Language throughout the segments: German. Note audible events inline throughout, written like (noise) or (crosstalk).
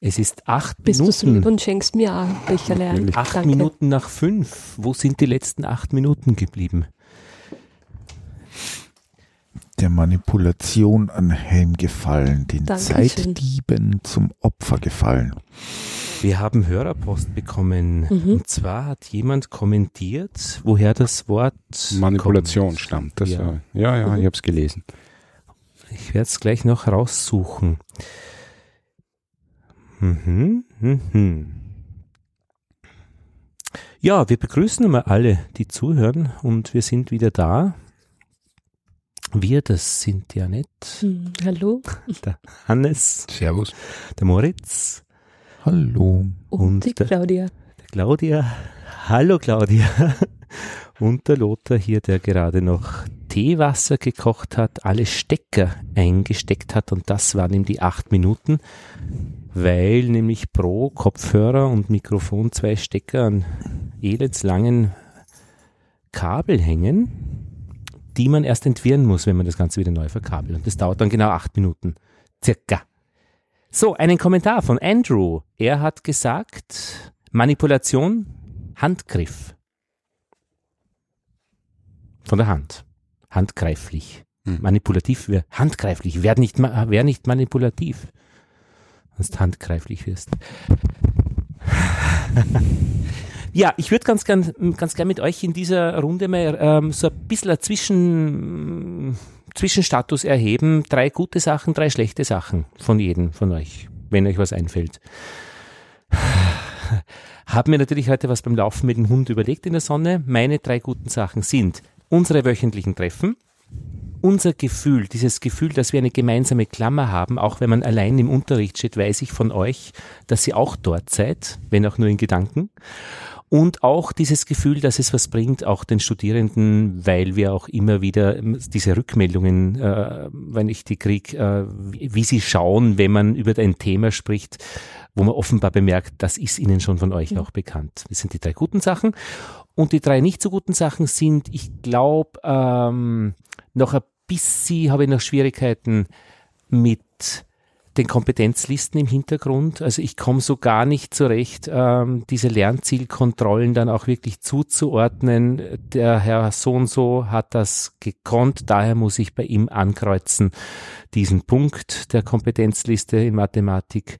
Es ist acht Bist du so lieb Minuten. und schenkst mir auch ein Becherle ein. Acht Danke. Minuten nach fünf. Wo sind die letzten acht Minuten geblieben? Der Manipulation anheimgefallen, den Dankeschön. Zeitdieben zum Opfer gefallen. Wir haben Hörerpost bekommen. Mhm. Und zwar hat jemand kommentiert, woher das Wort Manipulation kommt. stammt. Das, Ja. ja, ja, ja Mhm. ich habe es gelesen. Ich werde es gleich noch raussuchen. Mhm, mhm. Ja, wir begrüßen einmal alle, die zuhören und wir sind wieder da. Wir, das sind ja nicht Hm, hallo (laughs) der Hannes, Servus. der Moritz, Hallo. und, Und die der- Claudia. der Claudia. Hallo Claudia. (laughs) Und der Lothar hier, der gerade noch Teewasser gekocht hat, alle Stecker eingesteckt hat und das waren ihm die acht Minuten, weil nämlich pro Kopfhörer und Mikrofon zwei Stecker an elendslangen Kabel hängen, die man erst entwirren muss, wenn man das Ganze wieder neu verkabelt. Und das dauert dann genau acht Minuten. Circa. So, einen Kommentar von Andrew. Er hat gesagt, Manipulation, Handgriff. Von der Hand. Handgreiflich. Hm. Manipulativ, handgreiflich. Wär nicht, wär nicht manipulativ. Du handgreiflich wirst. (laughs) Ja, ich würde ganz gern, ganz gern mit euch in dieser Runde mal ähm, so ein bisschen Zwischen, Zwischenstatus erheben. Drei gute Sachen, drei schlechte Sachen von jedem von euch, wenn euch was einfällt. (sighs) Hab mir natürlich heute was beim Laufen mit dem Hund überlegt in der Sonne. Meine drei guten Sachen sind unsere wöchentlichen Treffen, unser Gefühl, dieses Gefühl, dass wir eine gemeinsame Klammer haben, auch wenn man allein im Unterricht steht, weiß ich von euch, dass ihr auch dort seid, wenn auch nur in Gedanken. Und auch dieses Gefühl, dass es was bringt, auch den Studierenden, weil wir auch immer wieder ähm, diese Rückmeldungen, äh, wenn ich die kriege, äh, wie, sie schauen, wenn man über ein Thema spricht, wo man offenbar bemerkt, das ist ihnen schon von euch auch bekannt. Das sind die drei guten Sachen. Und die drei nicht so guten Sachen sind, ich glaube, ähm, noch ein bisschen habe ich noch Schwierigkeiten mit den Kompetenzlisten im Hintergrund. Also ich komme so gar nicht zurecht, ähm, diese Lernzielkontrollen dann auch wirklich zuzuordnen. Der Herr so und so hat das gekonnt, daher muss ich bei ihm ankreuzen diesen Punkt der Kompetenzliste in Mathematik.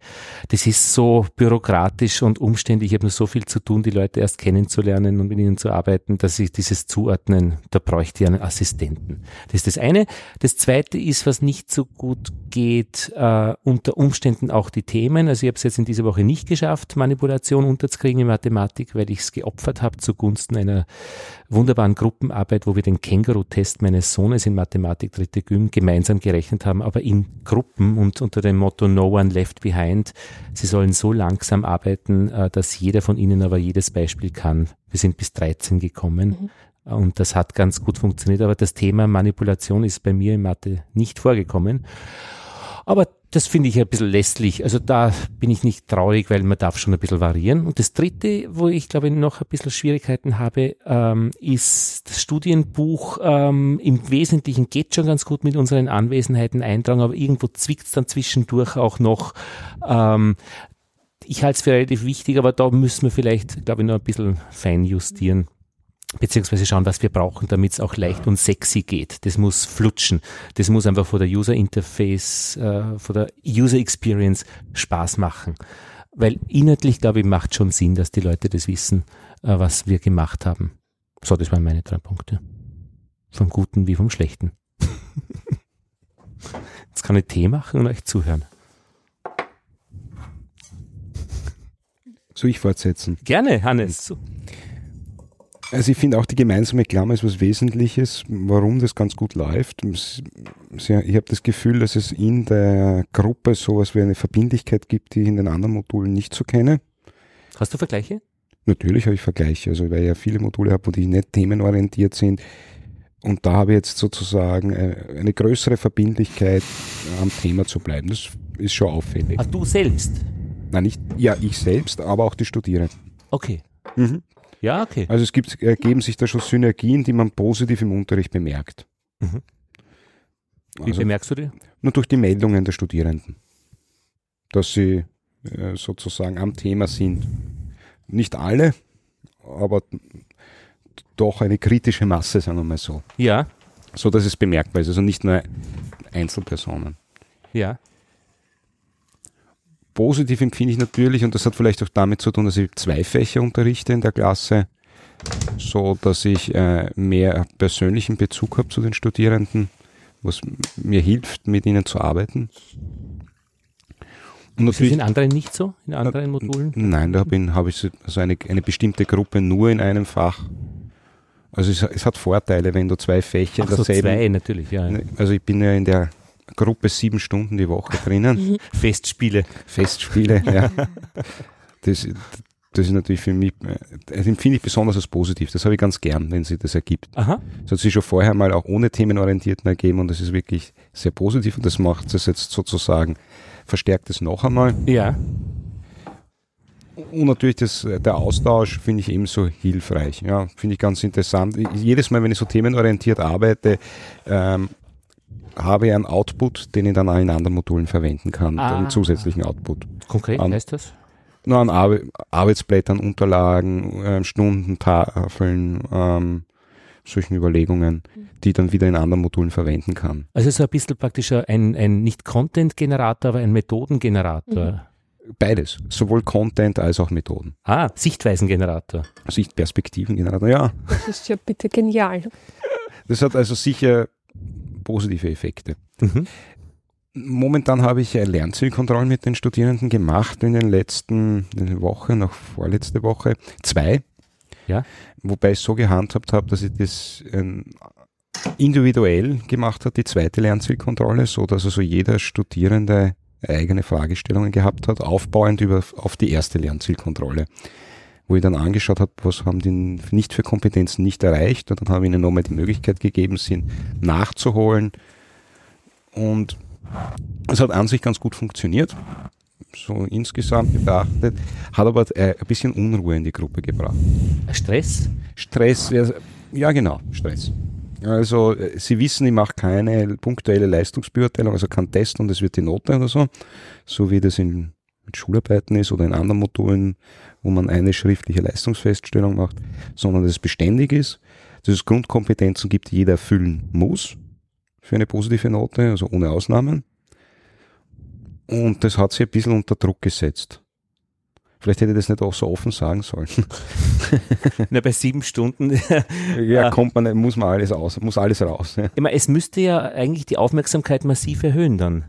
Das ist so bürokratisch und umständlich. Ich habe nur so viel zu tun, die Leute erst kennenzulernen und mit ihnen zu arbeiten, dass ich dieses Zuordnen, da bräuchte ich einen Assistenten. Das ist das eine. Das zweite ist, was nicht so gut geht, äh, unter Umständen auch die Themen. Also ich habe es jetzt in dieser Woche nicht geschafft, Manipulation unterzukriegen in Mathematik, weil ich es geopfert habe zugunsten einer wunderbaren Gruppenarbeit, wo wir den Känguru-Test meines Sohnes in Mathematik dritte Gym gemeinsam gerechnet haben, aber in Gruppen und unter dem Motto No One Left Behind. Sie sollen so langsam arbeiten, äh, dass jeder von ihnen aber jedes Beispiel kann. Wir sind bis 13 gekommen. Und das hat ganz gut funktioniert, aber das Thema Manipulation ist bei mir in Mathe nicht vorgekommen. Aber das finde ich ein bisschen lästlich. Also da bin ich nicht traurig, weil man darf schon ein bisschen variieren. Und das Dritte, wo ich glaube noch ein bisschen Schwierigkeiten habe, ähm, ist das Studienbuch. Ähm, Im Wesentlichen geht schon ganz gut mit unseren Anwesenheiten eintragen, aber irgendwo zwickt es dann zwischendurch auch noch. Ähm, ich halte es für relativ wichtig, aber da müssen wir vielleicht, glaube ich, noch ein bisschen fein justieren beziehungsweise schauen, was wir brauchen, damit es auch leicht und sexy geht. Das muss flutschen. Das muss einfach vor der User Interface, äh, vor der User Experience Spaß machen. Weil inhaltlich, glaube ich, macht schon Sinn, dass die Leute das wissen, äh, was wir gemacht haben. So, das waren meine drei Punkte. Vom Guten wie vom Schlechten. (laughs) Jetzt kann ich Tee machen und euch zuhören. Soll ich fortsetzen? Gerne, Hannes. Also ich finde auch die gemeinsame Klammer ist was Wesentliches, warum das ganz gut läuft. Ich habe das Gefühl, dass es in der Gruppe sowas wie eine Verbindlichkeit gibt, die ich in den anderen Modulen nicht so kenne. Hast du Vergleiche? Natürlich habe ich Vergleiche, also weil ich ja viele Module habe, wo die nicht themenorientiert sind. Und da habe ich jetzt sozusagen äh, eine größere Verbindlichkeit, am Thema zu bleiben. Das ist schon auffällig. Ah, du selbst. Nein, nicht, ja, ich selbst, aber auch die Studierenden. Okay. Mhm. Ja, okay. Also es gibt, ergeben sich da schon Synergien, die man positiv im Unterricht bemerkt. Mhm. Wie Also bemerkst du die? nur durch die Meldungen der Studierenden. Dass sie äh, sozusagen am Thema sind. Nicht alle, aber doch eine kritische Masse, sagen wir mal so. Ja, So dass es bemerkbar ist, also nicht nur Einzelpersonen. ja. Positiv empfinde ich natürlich, und das hat vielleicht auch damit zu tun, dass ich zwei Fächer unterrichte in der Klasse, so dass ich äh, mehr persönlichen Bezug habe zu den Studierenden, was mir hilft, mit ihnen zu arbeiten. Und Ist das in anderen nicht so? In anderen Modulen? Nein, da habe hab ich so- also eine, eine bestimmte Gruppe nur in einem Fach. Also es, es hat Vorteile, wenn du zwei Fächer Ach so, derselben. zwei natürlich, ja. Also ich bin ja in der Gruppe sieben Stunden die Woche drinnen. (laughs) Festspiele. Festspiele, ja. (laughs) Das, das ist natürlich für mich, äh, das empfinde ich besonders als positiv. Das habe ich ganz gern, wenn sich das ergibt. Aha. Das hat sich schon vorher mal auch ohne Themenorientierten ergeben und das ist wirklich sehr positiv und das macht es jetzt sozusagen, verstärkt es noch einmal. Ja. Und natürlich das, der Austausch finde ich ebenso hilfreich. Ja, finde ich ganz interessant. Jedes Mal, wenn ich so themenorientiert arbeite, ähm, habe ich einen Output, den ich dann auch in anderen Modulen verwenden kann, Ah. einen zusätzlichen Output. Konkret An- heißt das? Nur an Arbe Arbeitsblättern, Unterlagen, ähm, Stundentafeln, ähm, solchen Überlegungen, die ich dann wieder in anderen Modulen verwenden kann. Also so ein bisschen praktisch ein, ein nicht Content-Generator, aber ein Methodengenerator. Beides, sowohl Content als auch Methoden. Ah, Sichtweisengenerator. Sichtperspektivengenerator, ja. Das ist ja bitte genial. Das hat also sicher positive Effekte. Mhm. Momentan habe ich äh, Lernzielkontrollen mit den Studierenden gemacht in den letzten in der Woche, noch vorletzte Woche, zwei. Ja. Wobei ich so gehandhabt habe, dass ich das ähm, individuell gemacht habe, die zweite Lernzielkontrolle, so dass also jeder Studierende eigene Fragestellungen gehabt hat, aufbauend über, auf die erste Lernzielkontrolle. Wo ich dann angeschaut habe, was haben die nicht für Kompetenzen nicht erreicht und dann habe ich ihnen nochmal die Möglichkeit gegeben, sie nachzuholen. Und es hat an sich ganz gut funktioniert, so insgesamt betrachtet, hat aber äh, ein bisschen Unruhe in die Gruppe gebracht. Stress? Stress, ja, genau, Stress. Also äh, Sie wissen, ich mache keine punktuelle Leistungsbeurteilung, also kein Test und es wird die Note oder so, so wie das in mit Schularbeiten ist oder in anderen Modulen, wo man eine schriftliche Leistungsfeststellung macht, sondern dass es beständig ist, dass es Grundkompetenzen gibt, die jeder erfüllen muss für eine positive Note, also ohne Ausnahmen. Und das hat sich ein bisschen unter Druck gesetzt. Vielleicht hätte ich das nicht auch so offen sagen sollen. (laughs) Na, bei sieben Stunden. (laughs) Ja, kommt man, muss man alles aus, muss alles raus. Ja. Ich meine, es müsste ja eigentlich die Aufmerksamkeit massiv erhöhen dann.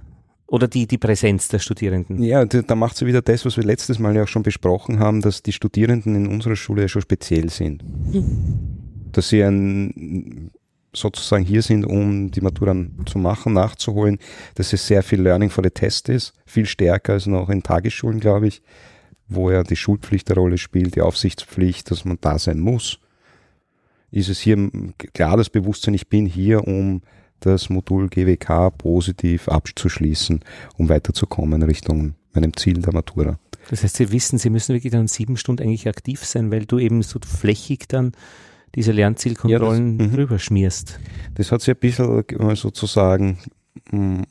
Oder die, die Präsenz der Studierenden. Ja, da, da macht sie wieder das, was wir letztes Mal ja auch schon besprochen haben, dass die Studierenden in unserer Schule ja schon speziell sind. Dass sie ein, sozusagen hier sind, um die Matura zu machen, nachzuholen, dass es sehr viel Learning for the Test ist, viel stärker als noch in Tagesschulen, glaube ich, wo ja die Schulpflicht eine Rolle spielt, die Aufsichtspflicht, dass man da sein muss. Ist es hier klar das Bewusstsein, ich bin hier, um das Modul GWK positiv abzuschließen, um weiterzukommen Richtung meinem Ziel der Matura. Das heißt, Sie wissen, Sie müssen wirklich dann sieben Stunden eigentlich aktiv sein, weil du eben so flächig dann diese Lernzielkontrollen Ja, das- mhm. drüber schmierst. Das hat sich ein bisschen äh, sozusagen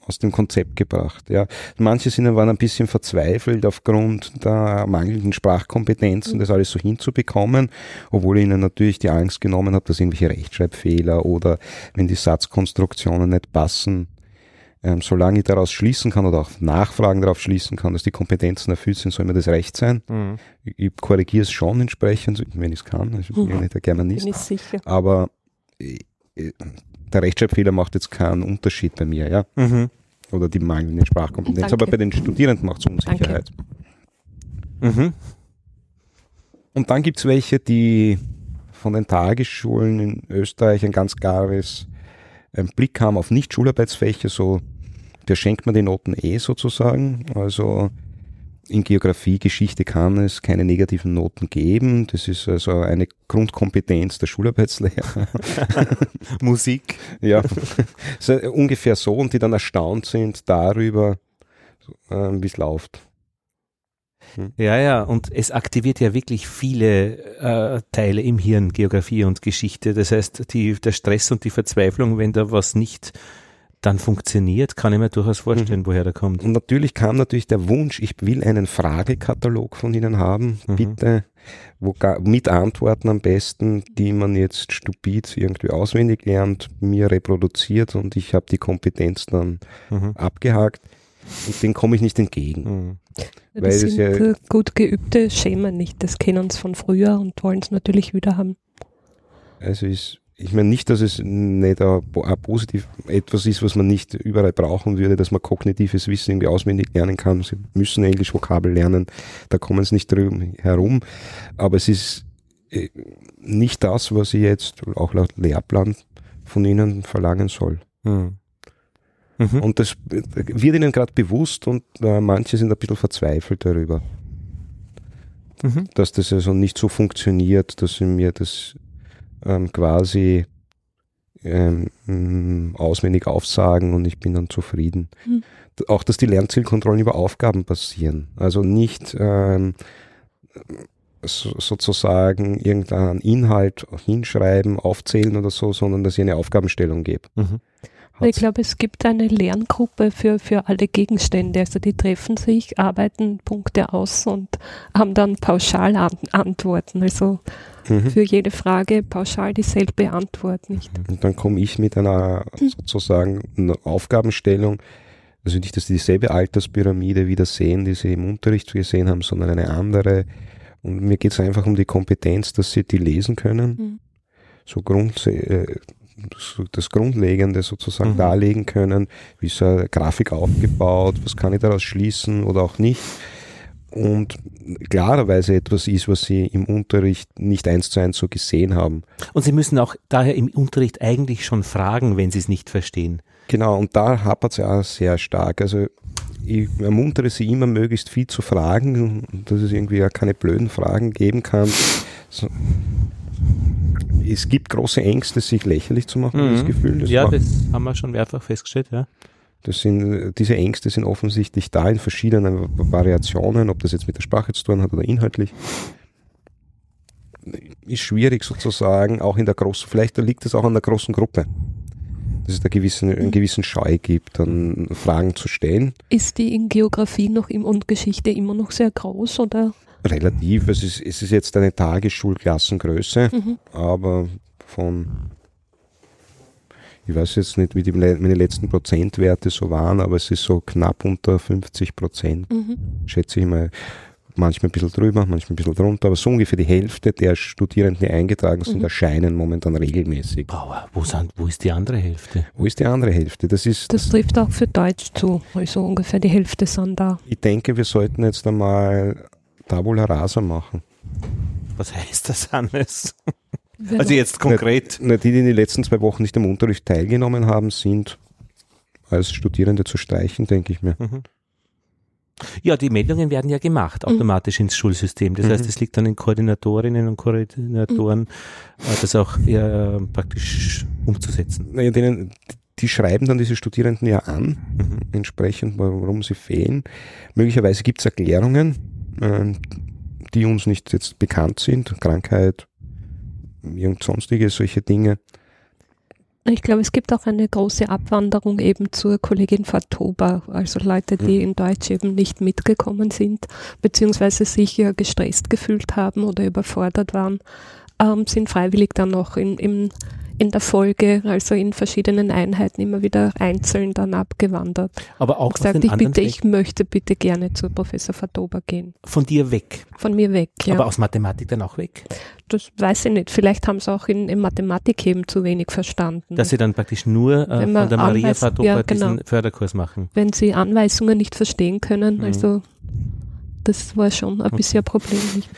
aus dem Konzept gebracht. Ja. Manche sind, waren ein bisschen verzweifelt aufgrund der mangelnden Sprachkompetenzen, das alles so hinzubekommen, obwohl ich ihnen natürlich die Angst genommen habe, dass irgendwelche Rechtschreibfehler oder wenn die Satzkonstruktionen nicht passen, ähm, solange ich daraus schließen kann oder auf Nachfragen darauf schließen kann, dass die Kompetenzen erfüllt sind, soll mir das recht sein. Ich, ich korrigiere es schon entsprechend, wenn ich es kann. Also Ich bin ja nicht der Germanist. Bin ich sicher. Aber äh, äh, der Rechtschreibfehler macht jetzt keinen Unterschied bei mir, ja. Mhm. Oder die mangelnde Sprachkompetenz. Danke. Aber bei den Studierenden macht es Unsicherheit. Mhm. Und dann gibt es welche, die von den Tagesschulen in Österreich ein ganz klares ähm, Blick haben auf Nicht-Schularbeitsfächer, so der schenkt man die Noten eh sozusagen. Also in Geografie, Geschichte kann es keine negativen Noten geben. Das ist also eine Grundkompetenz der Schularbeitslehrer. (laughs) Musik. Ja, so, äh, ungefähr so und die dann erstaunt sind darüber, ähm, wie es läuft. Ja, ja, und es aktiviert ja wirklich viele äh, Teile im Hirn, Geografie und Geschichte. Das heißt, die, der Stress und die Verzweiflung, wenn da was nicht dann funktioniert, kann ich mir durchaus vorstellen, Mhm. woher der kommt. Und natürlich kam natürlich der Wunsch, ich will einen Fragekatalog von Ihnen haben, Mhm. bitte, wo mit Antworten am besten, die man jetzt stupid irgendwie auswendig lernt, mir reproduziert und ich habe die Kompetenz dann Mhm. abgehakt. Und den komme ich nicht entgegen. Mhm. Das Weil sind ja- gut geübte schämen nicht. Das kennen sie von früher und wollen es natürlich wieder haben. Also ist, ich meine nicht, dass es nicht ein, po- ein positiv etwas ist, was man nicht überall brauchen würde, dass man kognitives Wissen irgendwie auswendig lernen kann. Sie müssen Englisch Vokabel lernen, da kommen sie nicht drum herum. Aber es ist äh, nicht das, was ich jetzt auch laut Lehrplan von ihnen verlangen soll. Mhm. Mhm. Und das äh, wird ihnen gerade bewusst und äh, manche sind ein bisschen verzweifelt darüber, Mhm. dass das also nicht so funktioniert, dass sie mir das ähm, quasi ähm, mh, auswendig aufsagen und ich bin dann zufrieden. Hm. D- Auch, dass die Lernzielkontrollen über Aufgaben passieren. Also nicht ähm, so, sozusagen irgendeinen Inhalt hinschreiben, aufzählen oder so, sondern dass ich eine Aufgabenstellung gebe. Mhm. Ich glaube, es gibt eine Lerngruppe für, für alle Gegenstände. Also die treffen sich, arbeiten Punkte aus und haben dann Pauschalantworten. Also Mhm. für jede Frage pauschal dieselbe Antwort nicht. Und dann komme ich mit einer sozusagen einer Aufgabenstellung, also nicht, dass sie dieselbe Alterspyramide wieder sehen, die sie im Unterricht gesehen haben, sondern eine andere. Und mir geht es einfach um die Kompetenz, dass sie die lesen können, Mhm. so Grund, äh, das, Grundlegende sozusagen Mhm. darlegen können, wie ist eine Grafik aufgebaut, was kann ich daraus schließen oder auch nicht. Und klarerweise etwas ist, was sie im Unterricht nicht eins zu eins so gesehen haben. Und Sie müssen auch daher im Unterricht eigentlich schon fragen, wenn Sie es nicht verstehen. Genau, und da hapert es ja auch sehr stark. Also ich ermuntere sie immer, möglichst viel zu fragen, dass es irgendwie ja keine blöden Fragen geben kann. So. Es gibt große Ängste, sich lächerlich zu machen, das Gefühl. Das, Mhm. ja, war, das haben wir schon mehrfach festgestellt, ja. das sind, diese Ängste sind offensichtlich da in verschiedenen Variationen, ob das jetzt mit der Sprache zu tun hat oder inhaltlich. Ist schwierig sozusagen, auch in der großen, vielleicht liegt es auch an der großen Gruppe, dass es da gewissen, einen gewissen Scheu gibt, dann Fragen zu stellen. Ist die in Geografie noch im und Geschichte immer noch sehr groß oder? Relativ, es ist, es ist jetzt eine Tagesschulklassengröße, Mhm. aber von, ich weiß jetzt nicht, wie die, meine letzten Prozentwerte so waren, aber es ist so knapp unter 50 Prozent, Mhm. schätze ich mal. Manchmal ein bisschen drüber, manchmal ein bisschen drunter, aber so ungefähr die Hälfte der Studierenden, die eingetragen sind, Mhm. erscheinen momentan regelmäßig. Boah, wo, sind, wo ist die andere Hälfte? Wo ist die andere Hälfte? Das ist, Das trifft auch für Deutsch zu. Also ungefähr die Hälfte sind da. ich denke, wir sollten jetzt einmal Tabula Rasa machen. Was heißt das, Hannes? Also jetzt konkret. Na, die, die in den letzten zwei Wochen nicht am Unterricht teilgenommen haben, sind als Studierende zu streichen, denke ich mir. Mhm. Ja, die Meldungen werden ja gemacht, Mhm. automatisch ins Schulsystem. Das heißt, Mhm. es liegt an den Koordinatorinnen und Koordinatoren, äh, das auch ja, praktisch umzusetzen. Naja, denen, die schreiben dann diese Studierenden ja an, Mhm. entsprechend, warum sie fehlen. Möglicherweise gibt es Erklärungen, die uns nicht jetzt bekannt sind, Krankheit, irgend sonstige solche Dinge. Ich glaube, es gibt auch eine große Abwanderung eben zur Kollegin Fatoba, also Leute, die in Deutsch eben nicht mitgekommen sind, beziehungsweise sich ja gestresst gefühlt haben oder überfordert waren, ähm, sind freiwillig dann noch in, in, in der Folge, also in verschiedenen Einheiten immer wieder einzeln dann abgewandert. Aber auch gesagt, ich bitte, ich möchte bitte gerne zu Professor Fatoba gehen. von dir weg. Von mir weg, ja. Aber aus Mathematik dann auch weg. das weiß ich nicht. Vielleicht haben sie auch in, in Mathematik eben zu wenig verstanden. Dass sie dann praktisch nur äh, von der Maria Fatopa ja, diesen genau. Förderkurs machen. wenn sie Anweisungen nicht verstehen können. Mhm. Also das war schon ein bisschen ein Problem. Nicht?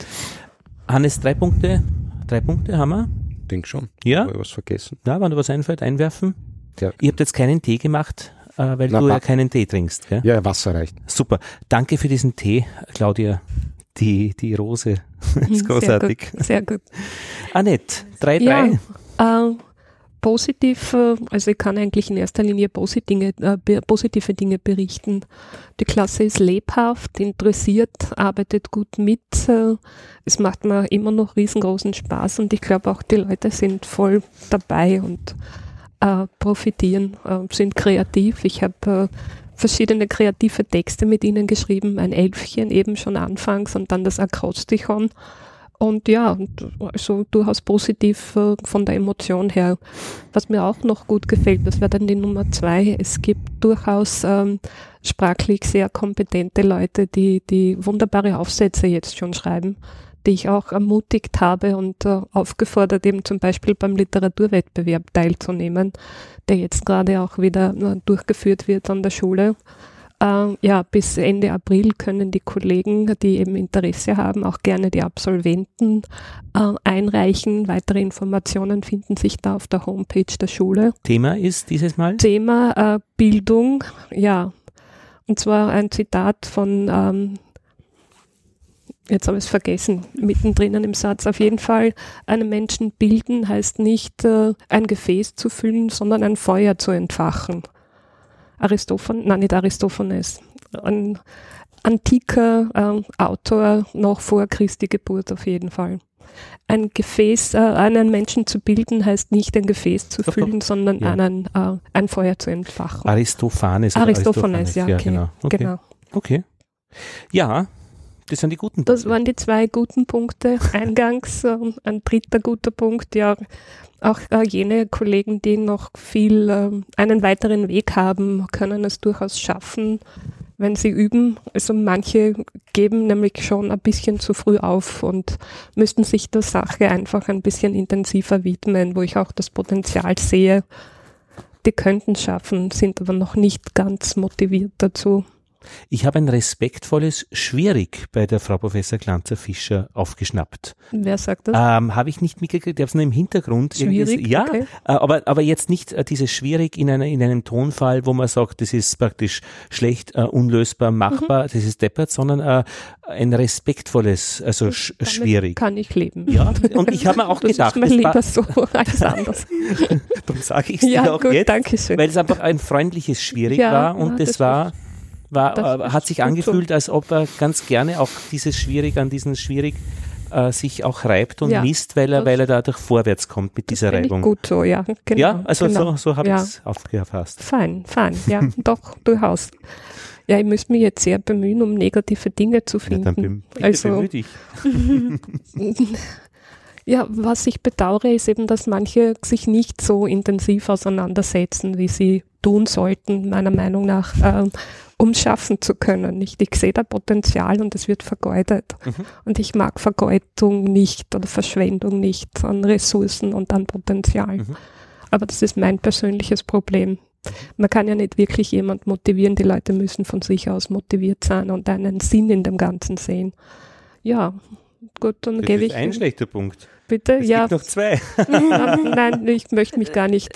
Hannes, drei Punkte. Drei Punkte haben wir. Denk schon. Ja, Habe ich was vergessen? ja wenn dir was einfällt, einwerfen. Ja. Ihr habt jetzt keinen Tee gemacht, äh, weil Na, du ja keinen Tee trinkst. Gell? Ja, Wasser reicht. Super. Danke für diesen Tee, Claudia. Die, die Rose. (laughs) ist großartig. Sehr gut. Sehr gut. Annette, 3-3. Ja, äh, positiv, äh, also ich kann eigentlich in erster Linie positive Dinge, äh, positive Dinge berichten. Die Klasse ist lebhaft, interessiert, arbeitet gut mit. Äh, es macht mir immer noch riesengroßen Spaß und ich glaube auch die Leute sind voll dabei und profitieren, sind kreativ. Ich habe verschiedene kreative Texte mit ihnen geschrieben, ein Elfchen eben schon anfangs und dann das Akrostichon. Und ja, also durchaus positiv äh, von der Emotion her. Was mir auch noch gut gefällt, das wäre dann die Nummer zwei. Es gibt durchaus ähm, sprachlich sehr kompetente Leute, die, die wunderbare Aufsätze jetzt schon schreiben, die ich auch ermutigt habe und äh, aufgefordert, eben zum Beispiel beim Literaturwettbewerb teilzunehmen, der jetzt gerade auch wieder äh, durchgeführt wird an der Schule. Äh, ja, bis Ende April können die Kollegen, die eben Interesse haben, auch gerne die Absolventen äh, einreichen. Weitere Informationen finden sich da auf der Homepage der Schule. Thema ist dieses Mal? Thema äh, Bildung, ja. Und zwar ein Zitat von, ähm, jetzt habe ich es vergessen, mittendrin im Satz. Auf jeden Fall, einen Menschen bilden heißt nicht, äh, ein Gefäß zu füllen, sondern ein Feuer zu entfachen. Aristophanes, nein, nicht Aristophanes, ein antiker äh, Autor noch vor Christi Geburt auf jeden Fall. Ein Gefäß, äh, einen Menschen zu bilden, heißt nicht ein Gefäß zu füllen, sondern Ja. einen, äh, ein Feuer zu entfachen. Aristophanes. oder Aristophanes, ja, okay. genau. Okay. Genau. okay. Ja, das sind die guten Das Punkte. waren die zwei guten Punkte (laughs) eingangs. ein dritter guter Punkt, ja, auch äh, jene Kollegen, die noch viel ähm, einen weiteren Weg haben, können es durchaus schaffen, wenn sie üben. Also manche geben nämlich schon ein bisschen zu früh auf und müssten sich der Sache einfach ein bisschen intensiver widmen, wo ich auch das Potenzial sehe. Die könnten schaffen, sind aber noch nicht ganz motiviert dazu. Ich habe ein respektvolles Schwierig bei der Frau Professor Glanzer-Fischer aufgeschnappt. Wer sagt das? Ähm, habe ich nicht mitgekriegt, ich habe es nur im Hintergrund. Schwierig, Ja, okay. äh, aber, aber jetzt nicht äh, dieses Schwierig in, einer, in einem Tonfall, wo man sagt, das ist praktisch schlecht, äh, unlösbar, machbar, das ist deppert, sondern äh, ein respektvolles, also sch Damit schwierig. Kann ich leben. Ja, und ich habe mir (laughs) auch das gedacht, ist das lieber so als anders. (laughs) darum sage ich es dir ja, auch gut, jetzt, danke schön. weil es einfach ein freundliches Schwierig Ja, war und ja, das, das war, war äh, hat sich gut so. angefühlt, als ob er ganz gerne auch dieses Schwierig an diesen Schwierig äh, sich auch reibt und Ja, misst, weil er, weil er dadurch vorwärts kommt mit dieser Reibung. gut so, ja. Genau, ja, also genau. so, so habe Ja. ich es aufgefasst. Fein, fein, ja, (laughs) doch, durchaus. Ja, ich müsste mich jetzt sehr bemühen, um negative Dinge zu Ja, dann finden. bitte also, (laughs) ja, was ich bedauere, ist eben, dass manche sich nicht so intensiv auseinandersetzen, wie sie tun sollten, meiner Meinung nach, ähm, um schaffen zu können. Nicht? Ich sehe da Potenzial und es wird vergeudet. Mhm. Und ich mag Vergeudung nicht oder Verschwendung nicht an Ressourcen und an Potenzial. Mhm. Aber das ist mein persönliches Problem. Man kann ja nicht wirklich jemand motivieren. Die Leute müssen von sich aus motiviert sein und einen Sinn in dem Ganzen sehen. Ja, gut, dann Das gebe ist ich ein schlechter Punkt. bitte. Es ja, gibt noch zwei. (laughs) nein, ich möchte mich gar nicht